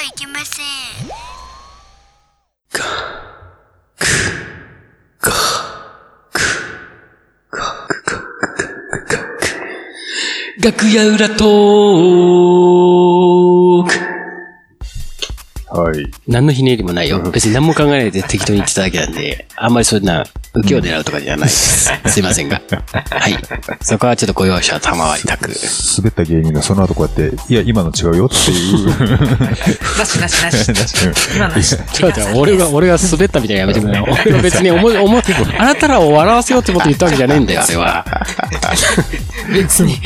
ゃいけません。楽屋裏と何のひねりもないよ。別に何も考えないで適当に言ってただけなんで、あんまりそんな、受けを狙うとかじゃないです。すいませんが。はい。そこはちょっとご容赦賜りたく。滑った芸人がその後こうやって、いや、今の違うよっていう。なしなしなし。今のなし。ちょっと待って、俺が、俺が滑ったみたいなのやめてくれよ。俺が別に思い、思い、あなたらを笑わせようって思って言ったわけじゃないんだよ、あれは。別に。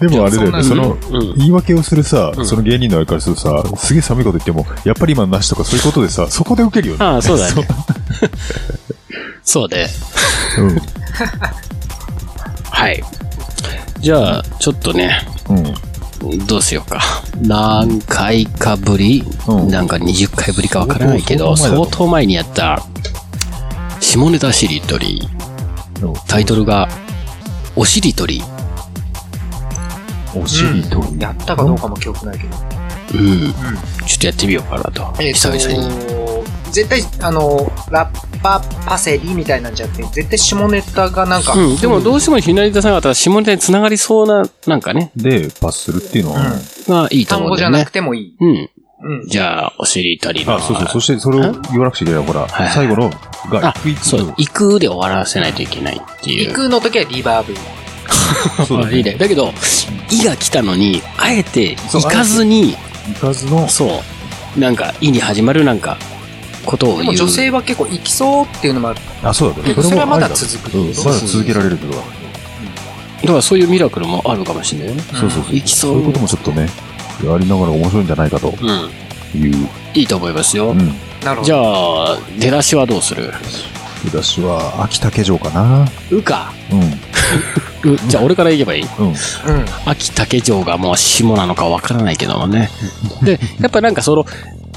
でもあれだよね、そのうん、言い訳をするさ、その芸人のあれからするとさ、すげえ寒いこと言っても、やっぱり今のなしとかそういうことでさ、そこで受けるよね。ああ、そうだね。そう で。うん。はい。じゃあ、ちょっとね、うん。どうしようか。何回かぶり、うんなんか20回ぶりかわからないけど、相当前だ相当前にやった、下ネタしりとり、タイトルが、おしりとり。お尻と。やったかどうかも記憶ないけど。うん。ちょっとやってみようかなと。えっ久々に。と、絶対、あの、ラッパパセリみたいなんじゃなくて、絶対下ネタがなんか。うん。でもどうしてもひなりたさん方、下ネタに繋がりそうな、なんかね、で、パスするっていうのは、がいいと単語じゃな思うんだよね。くてもいい。うん。うん。じゃあ、おしりとりの。あ、そうそう。そして、それを言わなくちゃいけない。ほら、はい最後のがあ、そう、行くで終わらせないといけないっていう。行くの時はリバーブ。そうだいいね。だけど、いが来たのに、あえて行かずに、行かずの、そう、なんか、いに始まるなんか、ことを言う。でも女性は結構行きそうっていうのもある。あ、そうだね。それはまだ続くうん、まだ続けられるけど。だからそういうミラクルもあるかもしれないよね。そうそうそう。行きそうそういうこともちょっとね、やりながら面白いんじゃないかとうん。いう。いいと思いますよ。うん。なるほど。じゃあ、出だしはどうする？出だしは、秋竹城かな。うか。うん。うじゃあ、俺から行けばいい？うん。うん。秋竹城がもう下なのかわからないけどもね。で、やっぱなんかその、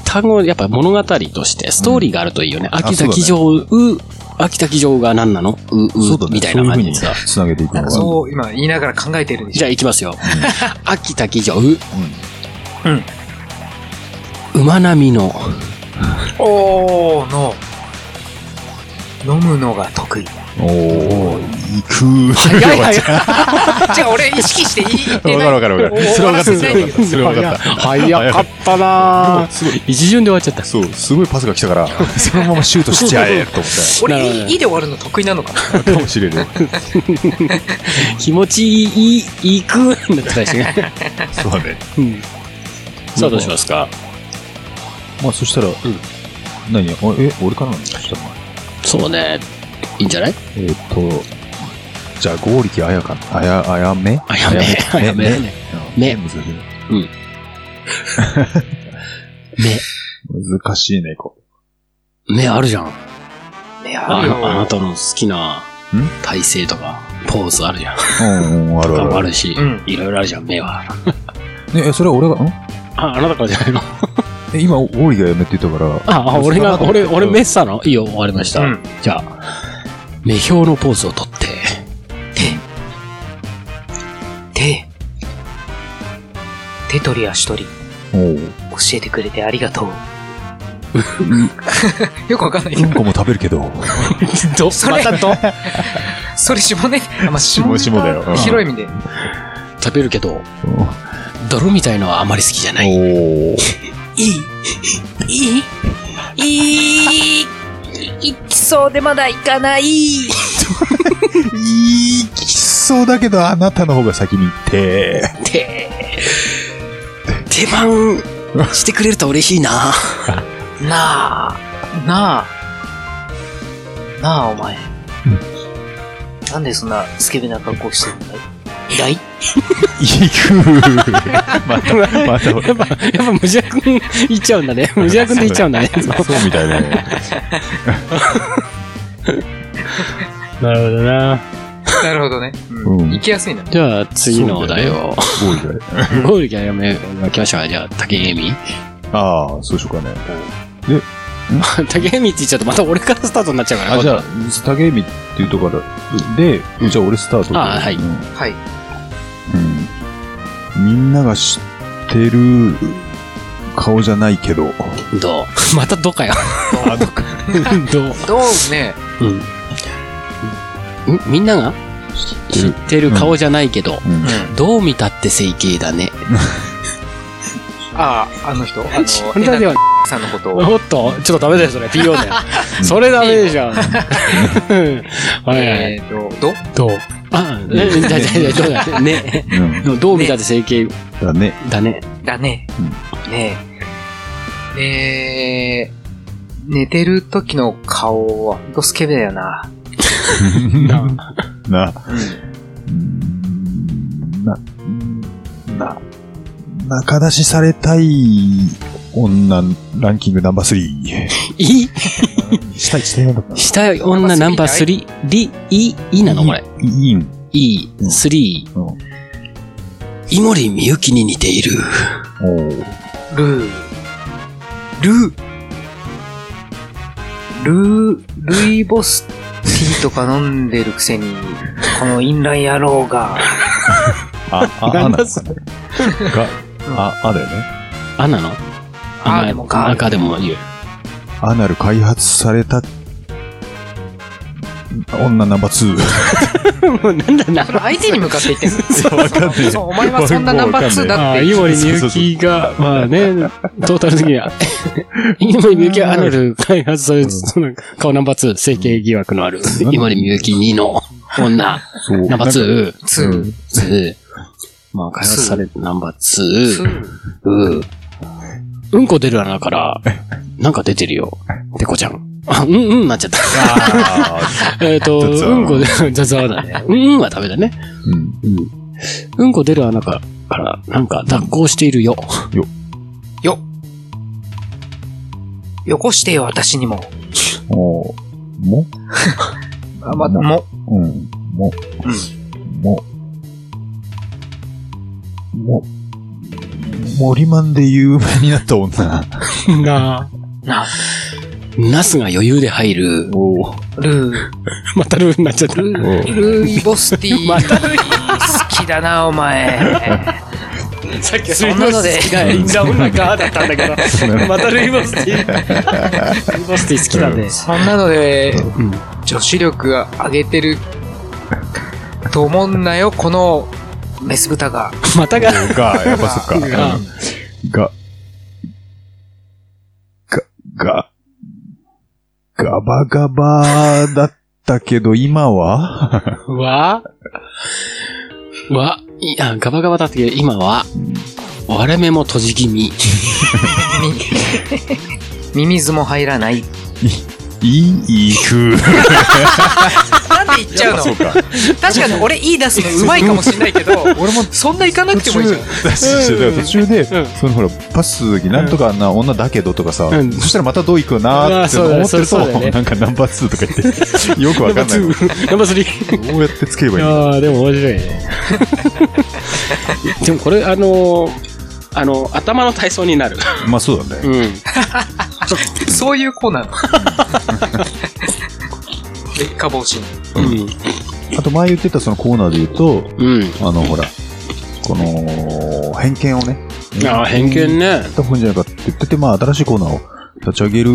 単語、やっぱ物語として、ストーリーがあるといいよね。秋竹城、う、秋竹城が何なの？う、う、そうだね。みたいな感じでさそういう。風につなげていくのが。そう、今言いながら考えてるんでしょ？じゃあ行きますよ。秋滝城、う、うん。馬並みの、おーの、飲むのが得意。おー、行く。早い早い。違う、俺意識して言い言ってない。わかるわかるわかる。それは分かった。それは分かった。早かったなすごい。一巡で終わっちゃった。そう、すごいパスが来たから、そのままシュートしちゃえ、と思っ俺、なるほどいいで終わるの得意なのかなた。かもしれない。気持ちいい、いくんだったらしい？ね。そうだね。うんさあどうしますか？まあ、そしたら、何？あえ、俺からなのそしたら。そうね。いいんじゃない？えーっと、じゃあ、剛力あやか、あや、あやめあやめあやめねめ難しい。目。難しいね、こ目あるじゃん。ね、ああるよ。あなたの好きな体勢とか、ポーズあるじゃん。うん、うん、あるあるある。あるしうん、いろいろあるじゃん、目は。ね、えそれは俺が、ん？あ、あなたからじゃないの？え、今、剛力がやめって言ったから。あ、あ俺が、俺、俺目したの？いいよ、終わりました。うんじゃあ、目標のポーズをとって、手。手取り足取り。教えてくれてありがとう。よくわかんないけど。うんこも食べるけど。どそれまたとそれ下ね。あまあ、下下下だようん広い意味で。食べるけど、泥みたいのはあまり好きじゃない。おお。いいいいいいいきそうでまだ行かない。いいきそうだけど、あなたの方が先に行って。て、手番してくれると嬉しいな。なあ、なあ、なあ、お前。なんでそんなスケベな格好してるんだいだい？行く。また、また、やっぱ、やっぱ、ムジャ君言っちゃうんだね。ムジャ君で言っちゃうんだね。そうみたいね。なるほどな。なるほどね。うん行きやすいな。じゃあ、次のお題を。ゴールで。ゴールキャやめが来ましたから、じゃあ、竹恵美ああ、そうしようかね。竹恵美って言っちゃうと、また俺からスタートになっちゃうから。あ、じゃあ、竹見っていうところで、じゃあ俺スタートで。あはいうんはい。うんみんなが知ってる顔じゃないけど。どう？またどかよ。あ、どっか。どう？どうね。うん。んみんなが？知ってる顔じゃないけど、うん。うん。どう見たって整形だね。あ あ、あの人。あの、それでは、さんのことを。おっと、ちょっとダメだよ、それ。PO だよ。それダメでしょ。はいはい。えーと、どどう？あ、え、じゃじゃじゃどうだね。うん。どう見たって整形だね。だね。だね。ねえ。えー、寝てる時の顔は、ほんとスケベだよな。なな、うん。な、な、中出しされたい女ランキングナンバー3。いいしたい、したいなのかな下女ナンバー3、リ、い、いなのこれ。いいん。い、3。うん井森美幸に似ている。ルー。ルー。ルー、ルイボスティーとか飲んでるくせに、このインライン野郎が、あ、あ、あなのかなが、あ、あだよね。あなの？あでもか赤でも言う。アナル開発された女ナンバー2。もうなんだなそ。れ相手に向かって言ってんの？わかんないそう、お前はそんなナンバー2だああ、って井森美幸が、まあね、トータル的には。井森美幸はアナル開発され、その顔ナンバー2、整形疑惑のある、井森美幸2の女。ナンバー2、2。2、まあ開発されるナンバー2、2。うん。うんこ出る穴から、なんか出てるよ。ペコちゃん。あ、うんうんなっちゃった。あ えっと、うんこ出る、雑話だね。うんうんはダメだね。ーうん。うん。うんこ出る穴から、なんか脱行しているよ。よ。よこしてよ、私にも。おーも？あ、ま、も、うん。も、も、も、森マンで有名になった女。なな、ナスが余裕で入る。おルー、またルーになっちゃった。ルー、ルイボスティー。また好きだな、お前。さっきそんなのでがインダウンナガーだったんだけど、またルイボスティー。ルイボスティー好きだね。そんなので、うん。女子力上げてると思うんなよ、このメス豚が。またが、が、やっぱそっか。がが、が、が、ガバガバだったけど、今は？わわ、いや、ガバガバだったけど、今は、割れ目も閉じ気味。みミミズも入らない。いい風。なんで言っちゃうの？そうか。確かに俺いい出すのうまいかもしんないけど、俺もそんな行かなくてもいいじゃん。途中で、うんそのほら、パスする時なんとかな女だけどとかさ、うんそしたらまたどう行くなーって思ってると、なんかナンバー2とか言って、よくわかんない。ナンバー2、ナンバー3。どうやってつければいいんだああ、でも面白いね。でもこれ、あのーあの、頭の体操になる。まあそうだね。うん。そういう子なの。劣化防止。うん。あと前言ってたそのコーナーで言うと、うん。あのほら、この、偏見をね、ああ、偏見ね。やった方がいいんじゃないかって言ってて、まあ新しいコーナーを立ち上げる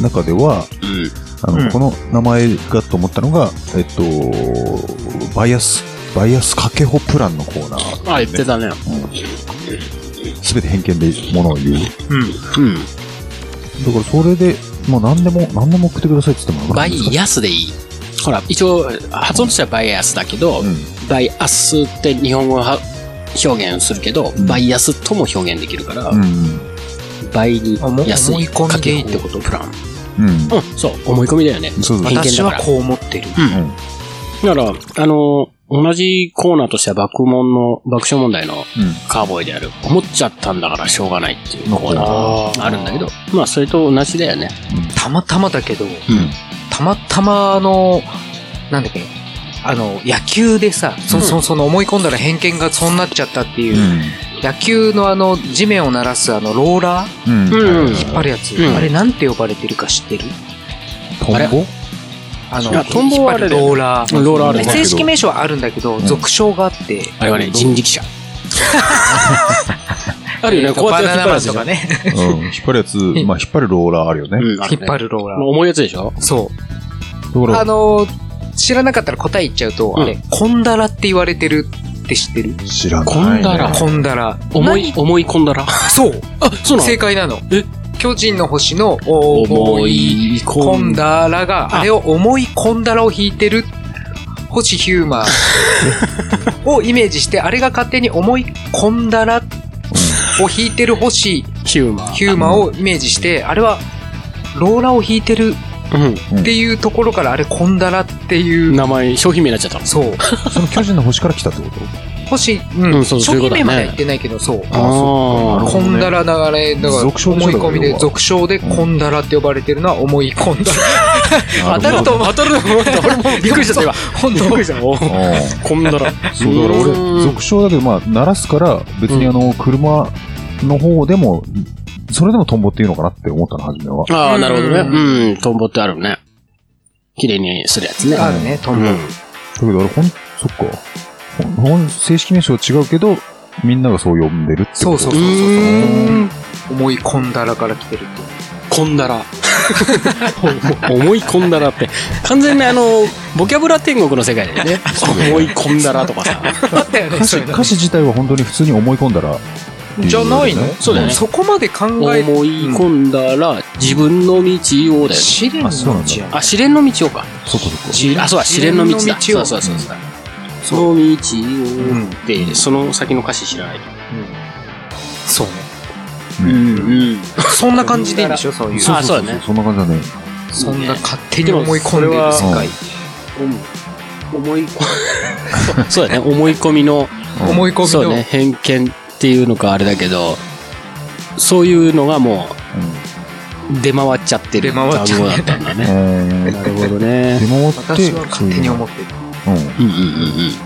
中では、うん。あの、うんこの名前がと思ったのが、えっと、バイアス、バイアスかけ放プランのコーナー。ああ、言ってたね。すべて偏見でものを言う。うん。うん。だからそれで、もう何でも、何でも送ってくださいって言ってもバイアスでいい。ほら、一応、発音としてはバイアスだけど、うん。バイアスって日本語は表現するけど、うんバイアスとも表現できるから、うん。倍に安い思い込みでかけ放ってこと、プラン。うん。うん、そう、思い込みだよね。そうそう。偏見だから私はこう思ってる。うん。だから、あの、同じコーナーとしては爆問の、爆笑問題のカーボーイである、思っちゃったんだからしょうがないっていうコーナーがあるんだけど、まあ、それと同じだよね。たまたまだけど、うん。たまたまあの、なんだっけ、あの、野球でさ、そうん。そその思い込んだら偏見がそうなっちゃったっていう、野球のあの、地面を鳴らすあの、ローラー？うん。うん。うん。引っ張るやつ、うん。あれなんて呼ばれてるか知ってる？トンボ？あの、トンボはあれだよ引っ張るローラー。ローラーあるね。正式名称はあるんだけど、ん。俗称があって、あれはね、人力車。あるよねこうやってバナナマンと引っ張るかね。うん。引っ張るやつ、まあ引っ張るローラーあるよね。引っ張るローラー。重いやつでしょ？そう。あのー、知らなかったら答え言っちゃうと、うんあれ、コンダラって言われてるって知ってる？知らない、ね。こんだらコンダラ。重い、重い込んだら。そう。あ、そうなの？正解なの。え？巨人の星の重いコンダラが、ああれを重いコンダラを引いてる星ヒューマーをイメージして、あれが勝手に重いコンダラを引いてる星ヒューマー。ヒューマーをイメージして、あれはローラを引いてるうん。っていうところからあれコンダラっていう、名前、商品名になっちゃったの。そう。その巨人の星から来たってこと？星、うん、うんそうそういうことだね商品名までは言ってないけど、そう。あーコンダラ流れ、だから、思い込みで、俗称でコンダラって呼ばれてるのは思い込んだ。当たると思う。当たると思った。俺 もびっくりしちゃった今。本当びっくりした。おあこんだら。あそう、だからうん俺、俗称だけど、まあ、鳴らすから、別にあの、車の方でも、それでもトンボっていうのかなって思ったの、初めは。ああ、なるほどね。うんうん、トンボってあるね。綺麗にするやつね。あるね、トンボ。うん。だけど俺、ほん、そっか。ほんほん、正式名称は違うけど、みんながそう呼んでるってことうそうそうそうーん。思い込んだらから来てるって。こんだら。思い込んだらって。完全にあの、ボキャブラ天国の世界だよね。思い込んだらとかさ。あったよね、歌詞、歌詞自体は本当に普通に思い込んだら、じゃないの？そうだよね。そこまで考え思い込んだら自分の道をだよね。試練の？あそうなんだ。道やあ、試練の道をか。そこそこ。しあ、そうだ、試練の道だ。試練の道を。そうそうそうそう。そその道をって、その先の歌詞知らない。そうね。うん。うん。そんな感じでいいんでしょ、そういう。あそうだね。そんな感じだね。そんな勝手に思い込んでる。世界。思い込 そうだね、思い込みの、思い込みの。そうね、偏見っていうのかあれだけど、そういうのがもう、出回っちゃってる出回っちゃ単語だったんだね。なるほどね。出回って、私は勝手に思ってる。うんいいいいいい。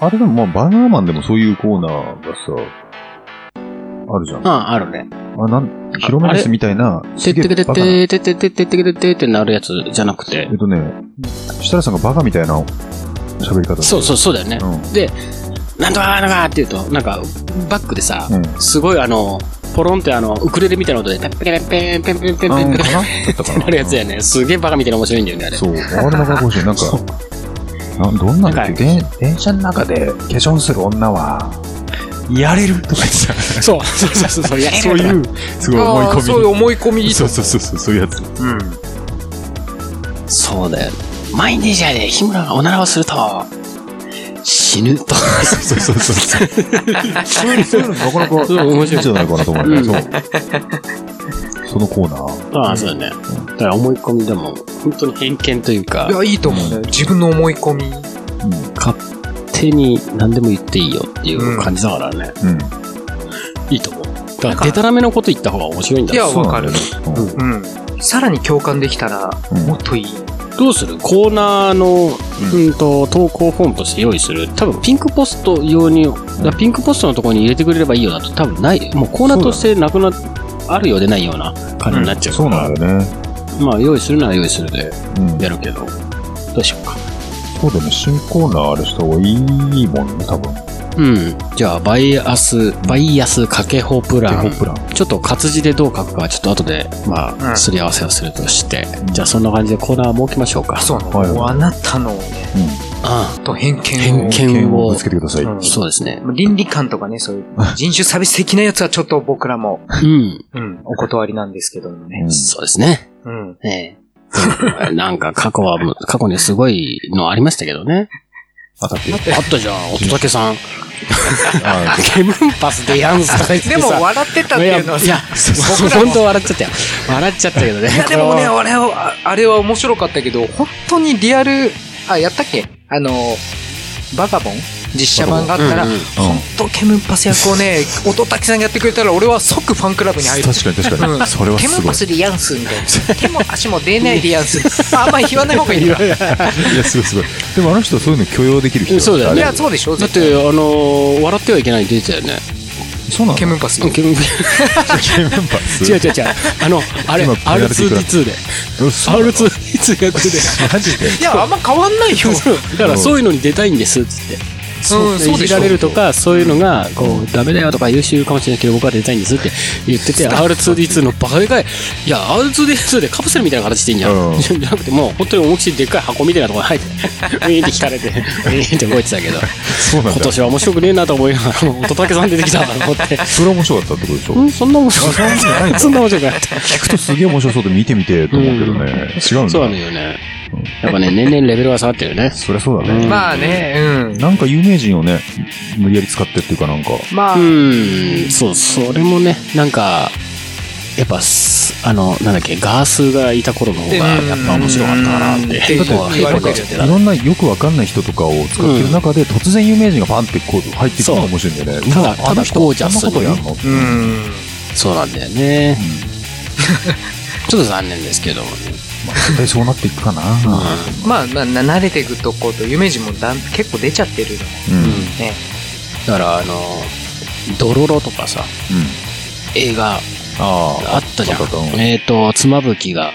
あれでも、まあ、バナナマンでもそういうコーナーがさ、あるじゃん。ああ、あるねあ。なん、広めですみたいな、てってえくれてカてて、てってってってくてってなるやつじゃなくてえっ。とね、設楽さんがバカみたいな喋り方そうそう、そうだよね。うん。で、なんとかなんとかって言うと、なんか、バックでさ、うん。すごいあの、ポロンってあの、ウクレレみたいな音で、ペンペンペンペンペンペンペンペンったかななるやつやね。すげえバカみたいな面白いんだよね、あれ。そう。あれなか面白い。なんか、などんなんだっけ電電車の中で化粧する女は、やれるとか言ってさ、そう、そうそうそうそう、やれるそういう、すごい思いあーそういう込み。思い込みそうそうそう、そういうやつ。うん。そうだよ。満員電車で日村がおならをすると、死ぬと。そうそうそうそう。そういうのなかなか、そう面白いんじゃないかなと思うんだけど、そう。そのコーナー。ああ、そうだね。だから思い込みでも、本当に偏見というかい、や、いいと思うね。自分の思い込み。うん。勝手に何でも言っていいよっていう感じだからね。うん。いいと思う。だから、デタラメのこと言った方が面白いんだいやよ。そうなんだよねうん。さらに共感できたら、うんもっといい。どうする？コーナーの、うん、と投稿フォームとして用意する？多分ピンクポスト用に、ピンクポストのところに入れてくれればいいよだと多分ない、もうコーナーとしてなくな、あるようでないような感じになっちゃうそうから、なんだよね。まあ用意するなら用意するでうん。やるけど、どうしようか。そうだよね。新コーナーあれした方がいいもんね、多分。うん。じゃあ、バイアス、バイアスかけほプラン。プラン。ちょっと活字でどう書くかはちょっと後で、まあ、うんすり合わせをするとして、じゃあそんな感じでコーナー設けましょうか。そうなの。はいあなたのね、あと偏見を。偏見剣をぶつけてください。うんそうですね。倫理観とかね、そういう 人種差別的なやつはちょっと僕らも、うん。うん、お断りなんですけどもね。そうですね。うん。ええ。なんか過去は、過去にすごいのありましたけどね。あたって。あったじゃん、乙武さん。あケムンパスでやんすとか言ってでさ。も笑ってたっていうのはさいや、本当笑っちゃったよ。笑っちゃったけどね。いや、でもね、こあれは、ああれは面白かったけど、本当にリアル、あ、やったっけ？あの、バガボン？実写版があったら、うんうん本当ケムンパス役をね、音滝さんがやってくれたら、俺は即ファンクラブに入る。確かに確かに。うんそれはすごい。ケムンパスでやんすみたいな。手も足も出ないでやんす。ああんまり言わない方がいいな。いいや、すごいすごい。でもあの人はそういうの許容できる人そうだよねや、そうでしょだって、あのー、笑ってはいけないって出てたよね。そうなのケムンパス。ケムンパケムンパス違う違う違う。あの、あれ、今ペナルティー食らっ R2D2 で。R2D2 役で。マジでいや、あんま変わんないよ。だからそういうのに出たいんです、つって。いじられるとか、そういうのが、こう、ダメだよとか優秀かもしれないけど、僕は出たいんですって言ってて、R2D2 のバカでかい、いや、R2D2 でカプセルみたいな形してんじゃん。うんじゃなくて、もう、本当に思いっきりでっかい箱みたいなところに入って、ウィーンって引かれて、ウィーンって動いてたけど。今年は面白くねえなと思いながら、乙武さん出てきたなと思って、それは面白かったってことでしょ？うん、そんな面白くないそんな面白くなかった。聞くとすげえ面白そうで見てみてと思うけどね。違うんだ。そうなのよね。やっぱね、年々レベルが下がってるね。そりゃそうだね。まあね、うん。なんか有名人をね、無理やり使ってっていうかなんか、まあ、うん、そう、それもね、なんか、やっぱす、あの、なんだっけ、ガースがいた頃の方が、やっぱ面白かったかなって。うんだっていろんなよくわかんない人とかを使ってる中で、突然有名人がパンってこう入ってくるのが面白いんだよね。ただただゴージャスそんなことやんのうん。そうなんだよね。ちょっと残念ですけどもね。まあ絶対そうなっていくかな。まあ、まあ、な慣れていくとこと、有名人もだん結構出ちゃってるのうん。うん。ね。だから、あの、ドロロとかさ、映画ああ。あったじゃんえっと、妻夫木が、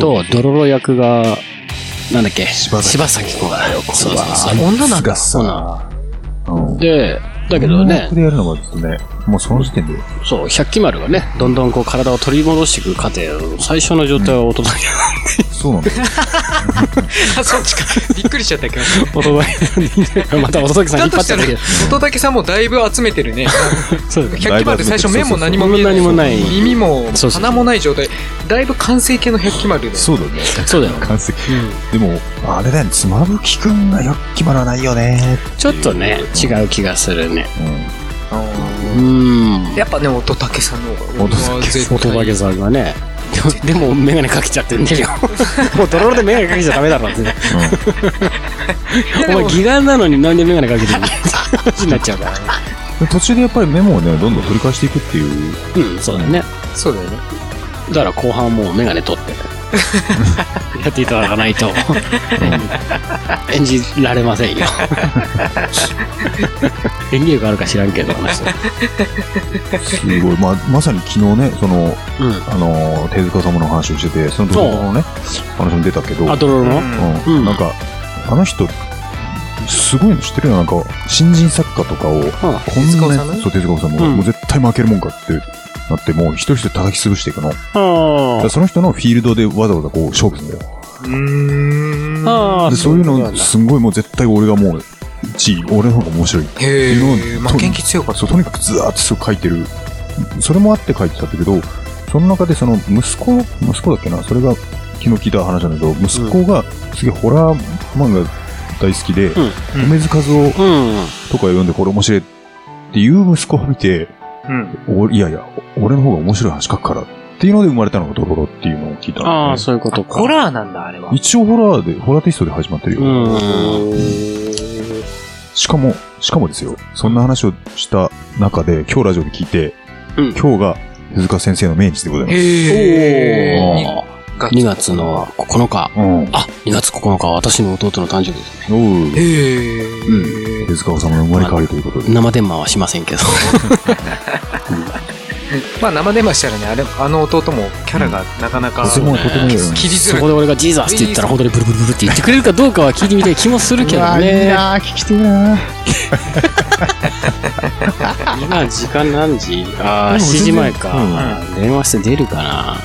と、ドロロ役が、なんだっけ、柴咲コウだよ。そうそうそう。女なんだがさ、うん。で、だけどねでやるのがちょっとね、もうその時点で、そう、百鬼丸がね、どんどんこう体を取り戻していく過程、最初の状態は大人に、そうなんだよ。あ、そっちか。びっくりしちゃったけど。大人に、また大人さん引っ張っちゃったけど、、乙武さんもだいぶ集めてるね。そう百鬼丸最初目も何も見えない。何もない耳も鼻もない状態。だいぶ完成形の百鬼丸。そうだね。そうだよ。完成。でも、あれだよね、妻夫木くんがよっ決まらないよね。ちょっとね、違う気がするね。うん。うん。やっぱね、乙武さんの方が。音だけさんがね、でも、でもメガネかけちゃってんだよ。もうドロロでメガネかけちゃダメだろってね。お前、義眼なのになんでメガネかけてるの？話になっちゃうからね。で途中でやっぱりメモをね、どんどん取り返していくっていう。うん、そうだね。そうだよね。だから後半もうメガネ取って、やっていただかないと、演じられませんよ。演技力あるか知らんけど、あの人。すごい。まあ、まさに昨日ね、その、うん。あの、手塚様の話をしてて、そのドラマのね、話も出たけど、あ、ドロロの？うんうんなんか、あの人、すごいの知ってるよ。なんか、新人作家とかを、こん手塚治虫？なそう、手塚治虫も、うんもう絶対負けるもんかってなって、もう一人一人叩き潰していくの。あらその人のフィールドでわざわざこう勝負するんだよ。うーん。ああで、そういうの、すんごいもう絶対俺がもう、1位、俺の方が面白い。へいうえ。のを負けん気強かった。そう、とにかくずーっとすごい書いてる。それもあって書いてたんだけど、その中でその息子、息子だっけな、それが昨日聞いた話なんだけど、息子がすげえホラー漫画大好きで、うん梅津和夫うん。とか読んでこれ面白いっていう息子を見て、うん。おいやいや、俺の方が面白い話書くからっていうので生まれたのがドロロっていうのを聞いたんだよね、ああ、そういうことか。ホラーなんだ、あれは。一応ホラーで、ホラーテイストで始まってるよ。うん。しかも、しかもですよ、そんな話をした中で、今日ラジオで聞いて、うん今日が手塚先生の命日でございます。へえ。おー2月の9日。うん。あ、2月9日は私の弟の誕生日ですね。おうへえ。手塚治虫の生まれ変わりということで。生電話はしませんけど。まあ生電話したらね、あれ、あの弟もキャラがなかなか。そこで俺がジーザスって言ったら本当にブルブルブルって言ってくれるかどうかは聞いてみたい気もするけどね。な聞きてえな 今時間何時？ああ、でも7時前か。全電話して出るかな。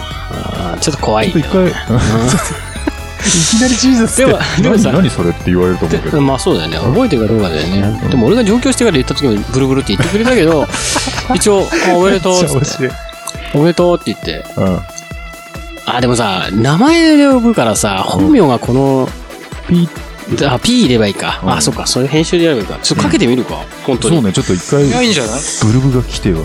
ちょっと怖いちょっと一。回、いきなりジーザスってでもでもさ何何それって言われると思うけでど。まあそうだよね。覚えてるかどうかだよね。でも俺が上京してから言った時もブルブルって言ってくれたけど、一応、あおめでとうっつって。おめでとうって言って。うん。あ、でもさ、名前で呼ぶからさ、本名がこの、ピあ、P 入ればいいか。うんあ、そっか、そういう編集でやればいいか。ちょっとかけてみるか。本当に。そうね、ちょっと一回、いや、いいんじゃない？ブルブが来ては。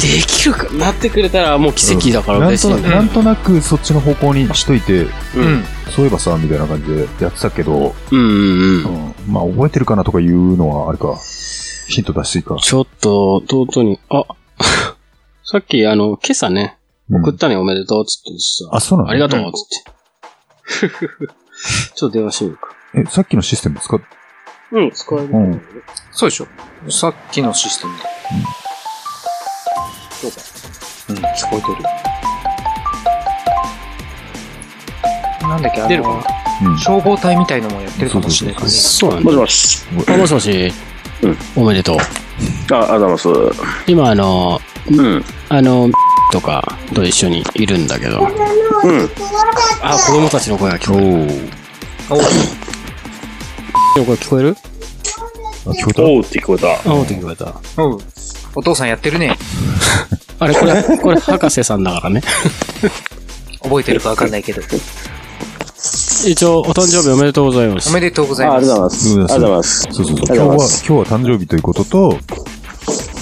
できるかなってくれたらもう奇跡だからなんとなく、嬉しいね。なんとなくそっちの方向にしといて、う。うんん。そういえばさ、みたいな感じでやってたけど、うんうんうん。うん。まあ、覚えてるかなとかいうのはあれか。ヒント出していいか。ちょっと、弟に、あ、さっきあの、今朝ね、うん送ったね、おめでとうっつってさ、あ、そうなの？ありがとうっつって。ちょっと電話してみるか。え、さっきのシステム使っうん、使える。うん。そうでしょさっきのシステムで。そうか。うん、聞こえてる。なんだっけ、あの出るかうん。消防隊みたいのもやってるかもしれないからね。そうなんだ。もしもし。あ、もしもし。おめでとう。あ、ありがとうございます。今、あの、うん。あの、とかと一緒にいるんだけど、うん。あ、子供たちの声が聞こえる。お聞こえる？あ、聞こえた？おうって聞こえた。あ、本当に聞こえた。おうお父さんやってるね。あれ、これ、これ、博士さんだからね。覚えてるかわかんないけど。一応、お誕生日おめでとうございます。おめでとうございあありがとうごます。ざいます。ありがとうございます。そうそうそう。今日は、今日は誕生日ということと、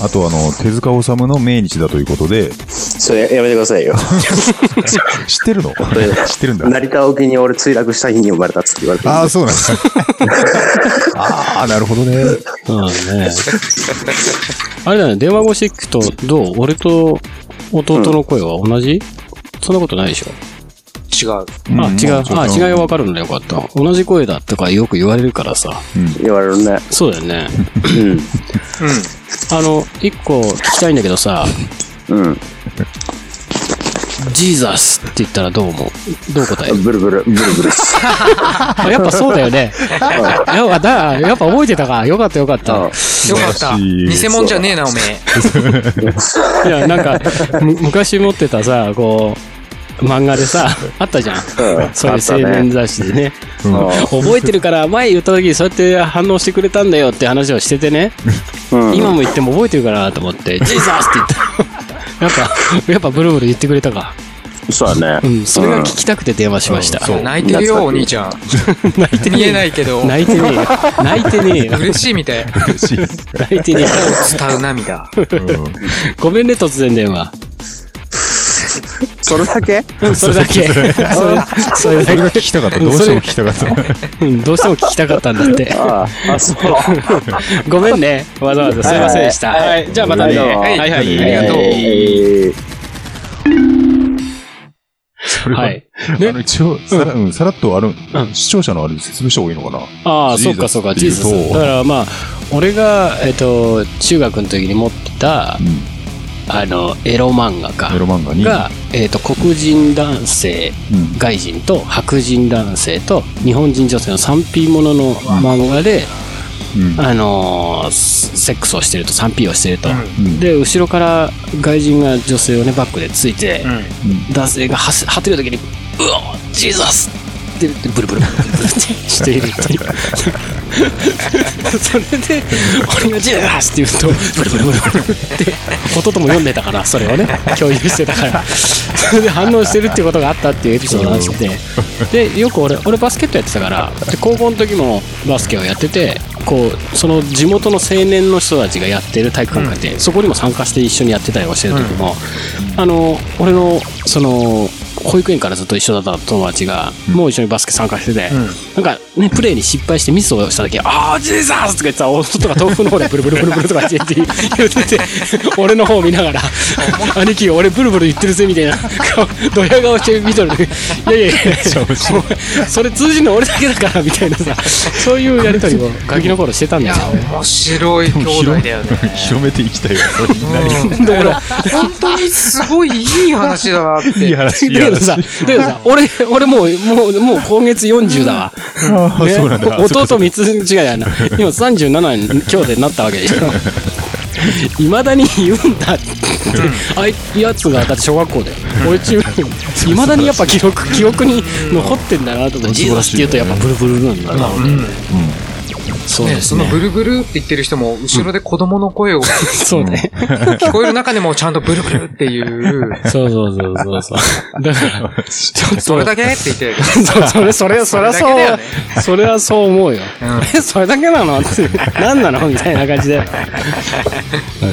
あとあの、手塚治虫の命日だということで、それやめてくださいよ。知ってるの？知ってるんだ。成田沖に俺墜落した日に生まれたっつって言われてる。ああ、そうなんです。ああ、なるほどね。そうだね。あれだね、電話越し聞くと、どう？俺と弟の声は同じ、そんなことないでしょ、違う。あ、違う。あ、違いがわかるんだよかった。同じ声だとかよく言われるからさ。言われるね。そうだよね。うん。うん。あの、一個聞きたいんだけどさ、うん。ジーザスって言ったらどう思う？どう答える？ブルブル、ブルブル。あ やっぱそうだよね。やっぱ、だ、やっぱ覚えてたか？よかったよかった。あよかった。偽物じゃねえな、おめえ。いや、なんか、む昔持ってたさ、こう、漫画でさ、あったじゃん。うんそういう青年雑誌でね。うんあ覚えてるから、前言った時にそうやって反応してくれたんだよって話をしててね。うん。今も言っても覚えてるかなと思って、ジーザスって言ったら。やっぱ、やっぱブルブル言ってくれたか。そうだね。うん、それが聞きたくて電話しました。そう泣いてるよ、お兄ちゃん。泣いて見えないけど、泣いてねえよ。泣いてねえよ。嬉しいみたい。泣いてねえよ。伝う涙。うんごめんね、突然電話。それだけ？うん、それだけ。それ、それそれがだけ。聞きたかった。どうしても聞きたかった。うん、どうしても聞きたかったんだって。ああ、あ、そう。ごめんね。わざわざすいませんでした。はいはい。じゃあまたね。はいはいはい。ありがとうえーそれははい。あの、一応、さら、うん、さらっと、あの、視聴者のあれ説明した方がいいのかな？ああ、ジーザスそっかそっか、ってジーザス。いうとだからまあ、俺が、えっと、中学の時に持ってた、あの、エロ漫画家エロ漫画に。が、えっと、黒人男性、うん。外人と白人男性と日本人女性の 3P ものの漫画で、うん。あのーセックスをしてると 3P をしてると、うんで後ろから外人が女性をねバックでついて、うん。男性がはてる時に「うおジーザス!」って言ってブルブルブルブルブル。ってしているっていうそれで俺が「ジーザス!」って言うとブルブルブルブルって弟も読んでたからそれをね。共有してたから。それで反応してるっていうことがあったっていうエピソードがあってでよく俺俺バスケットやってたからで高校の時もバスケをやっててこうその地元の青年の人たちがやってる体育館があって、そこにも参加して一緒にやってたりをしてる時も、あの俺のその保育園からずっと一緒だった友達が、もう一緒にバスケ参加してて、なんかね、プレーに失敗してミスをした時ああ、ジーザスとか言ってた弟が豆腐の方でブルブルブルブルとか言って言ってて、俺の方を見ながら、兄貴、俺ブルブル言ってるぜみたいな、顔ドヤ顔して見とる。いやいやいや、それ通じるの俺だけだからみたいなさ、そういうやりとりをガキの頃してたんいやだよ。、面白い兄弟だよね。広めていきたいよ。それみんなに。うんだから、本当にすごいいい話だなって。いい話。いいだけどさ、話。だけどさ、俺、俺もう、もう、もう今月40だわ。ね？そうなんだ。弟三つ違いだな。今37に今日でなったわけでしょ。いまだに言うんだって。あいやつが、だって小学校で。俺中学いまだにやっぱ記憶、記憶に残ってんだなと思って、ジーザスって言うとやっぱブルブルなんだな。そうね、その。ブルブルって言ってる人も、後ろで子供の声を そうね。聞こえる中でもちゃんとブルブルっていう、そうそうそうそうそう。だから、ちょっとそれだけって言って、そうそれ、それ、それはそう、それはそう思うよ。うんえ、それだけなの？って、何なの？みたいな感じで。うん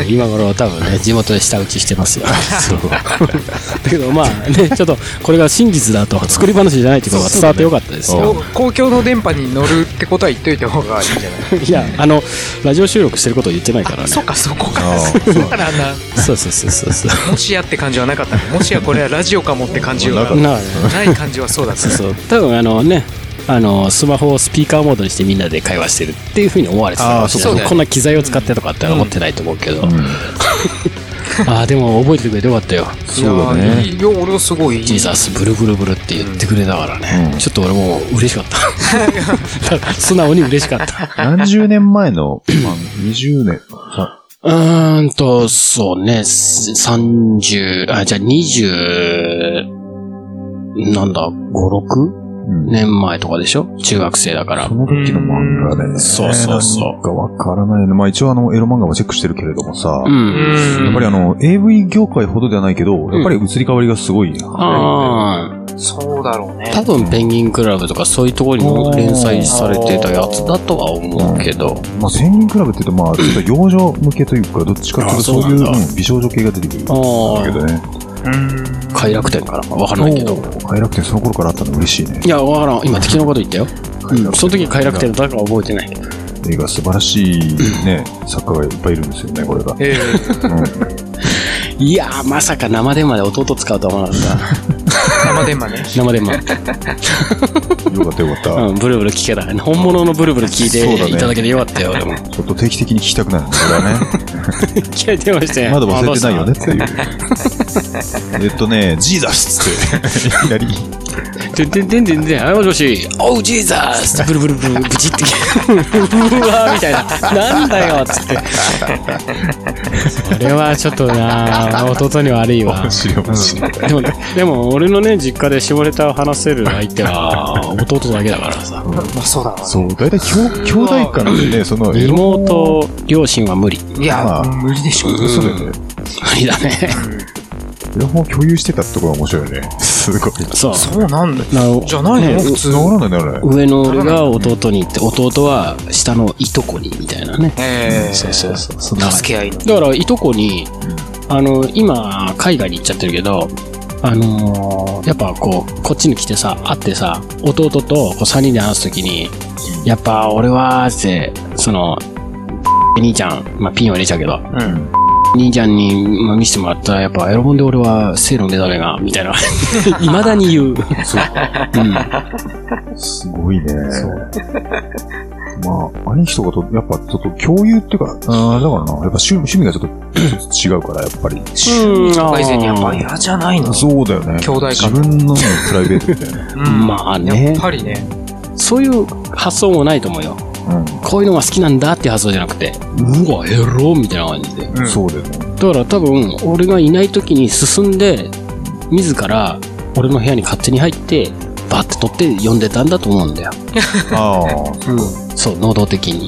今頃多分ね、地元で舌打ちしてますよ。そう。だけどまあね、ちょっと、これが真実だと、作り話じゃないってことが伝わってよかったですよ。こ公共の電波に乗るってことは言っといた方がいいんじゃない？いや、あの、ラジオ収録してることを言ってないからね。そっか、そこか。ああだからあんな、そうそうそうそうそう。もしやって感じはなかったのもしやこれはラジオかもって感じは ない感じはそうだったそうそう。多分あのね、あの、スマホをスピーカーモードにしてみんなで会話してるっていうふうに思われてたかもしれないこんな機材を使ってとかって思ってないと思うけど。ああ、でも覚えててくれてよかったよ。そうだね。いや、俺はすごい。ジーザスブルブルブルって言ってくれたからね。うんちょっと俺もう嬉しかった。素直に嬉しかった。何十年前の、まあ、20年、さうーんと、そうね、す30、あ、じゃあ20、なんだ、5、6うん年前とかでしょ？中学生だからそ。の時の漫画でね。そうそうそうなんかわからないね。まあ一応あの、エロ漫画もチェックしてるけれどもさ、う。うんん。やっぱりあの、AV 業界ほどではないけど、やっぱり移り変わりがすごい。ああ、そうだろうね。多分ペンギンクラブとかそういうところにも連載されてたやつだとは思うけど。まあ、千人クラブって言うと、まあ、ちょっと幼女向けというか、どっちかっていうと、あそういう、美少女系が出てくるんだあけどね。うん。快楽天かなわかんないけど。快楽天その頃からあったの嬉しいねい。や、わからん。今適当なこと言ったよ。うん。その時快楽天だから覚えてない。映画素晴らしいね、作家がいっぱいいるんですよね、これが。えうん いやー、まさか生電話で弟使うとは思わなかった。生電話ね。生電話。よかったよかった。うん、ブルブル聞けた。本物のブルブル聞いそうだねていただけてよかったよ、でも。ちょっと定期的に聞きたくなるんだ、これはね。聞いてましたよ。まだ忘れてないよねっていうあ。えっとね、ジーザスっつって、いきなり、てんてんてんてんてん、はい、もしもし、おう、ジーザスブルブルブル、ブチって、うわーみたいな。なんだよっ、つって。それはちょっとな弟に悪いわ。面白い面白い。でも、でも俺のね、実家で下ネタを話せる相手は弟だけだからさ。まあそうだわ。そう、大体兄兄弟間でね、その、妹、両親は無理。いやまあ、無理でしょ。う。無理だね。エロ本を共有してたってところが面白いよね。すごい。そう。そうなんだ。なじゃないの？ね普通。治らないね、あれ。上の俺が弟に行って、弟は下のいとこに、みたいなね。ええ。そうそうそう助け合いの。だから、いとこに、あの、今、海外に行っちゃってるけど、あのーやっぱこう、こっちに来てさ、会ってさ、弟とこう3人で話すときに、やっぱ俺は、って、その、兄ちゃん、まあ、ピンを入れちゃうけど、うん。兄ちゃんに、まあ、見せてもらったら、やっぱエロ本で俺は性の目覚めが、みたいな。未だに言う。そう。うん。すごいね。まあ、兄貴とかと、やっぱちょっと共有っていうか、あーだからな、やっぱ趣趣味がちょっと違うから、やっぱり。うんとか以前にやっぱ嫌じゃないのそうだよね。兄弟間自分のねプライベートみたいな。うんまあねやっぱりね。そういう発想もないと思うよ。こういうのが好きなんだっていう発想じゃなくて、うわ、エロみたいな感じで。うん。そうだよね。だから多分、俺がいない時に進んで、自ら俺の部屋に勝手に入って、バーって取って読んでたんだと思うんだよ。ああ。そう、能動的に。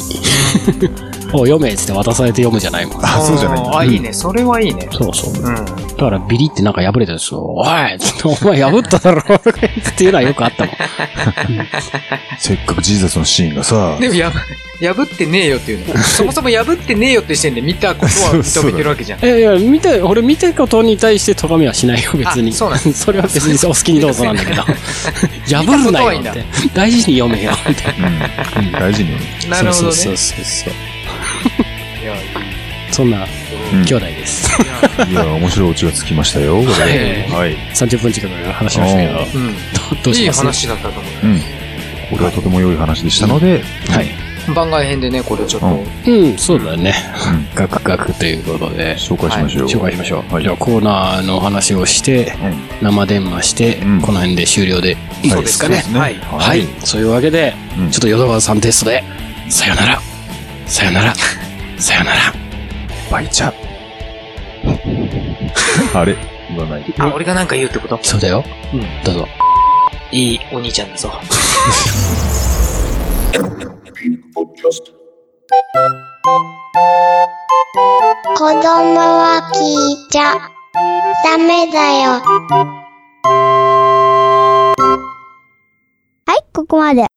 お読めっつって渡されて読むじゃないもん。あ、そうじゃない。あ、いいね。それはいいね。そうそう。うん。だからビリってなんか破れたやつを、おいつってお前破っただろっていうのはよくあったもん。せっかくジーザスのシーンがさ、でもやぶ、破ってねえよっていうの。そもそも破ってねえよって時点で見たことは認めてるわけじゃん。いやいや、見て、俺見たことに対して咎めはしないよ、別に。あそうなんそれは別にお好きにどうぞなんだけど。破るなよ。大事に読めよ、みたいうん大事に。なるほどそうそうね。そうそう。そんなうん兄弟です。いや、面白いオチがつきましたよ、これ。ははい。30分近く話しましたけど、どうん。いいどうします？話だったと思うん。これはとても良い話でしたので、はい。う。番外編でね、これちょっと。うんうん、そうだね。ガクガクということで、紹介しましょう。紹介しましょう。はいじゃあコーナーの話をして、うん生電話して、うんこの辺で終了でいいですかね。はいはい。そういうわけで、うんちょっと淀川さんテストで、さよなら、さよなら、さよなら。バイチャ。あれ？言わない。あ、俺がなんか言うってこと？そうだよ。うん。どうぞ。いいお兄ちゃんだぞ。子供は聞いちゃダメだよ。はい、ここまで。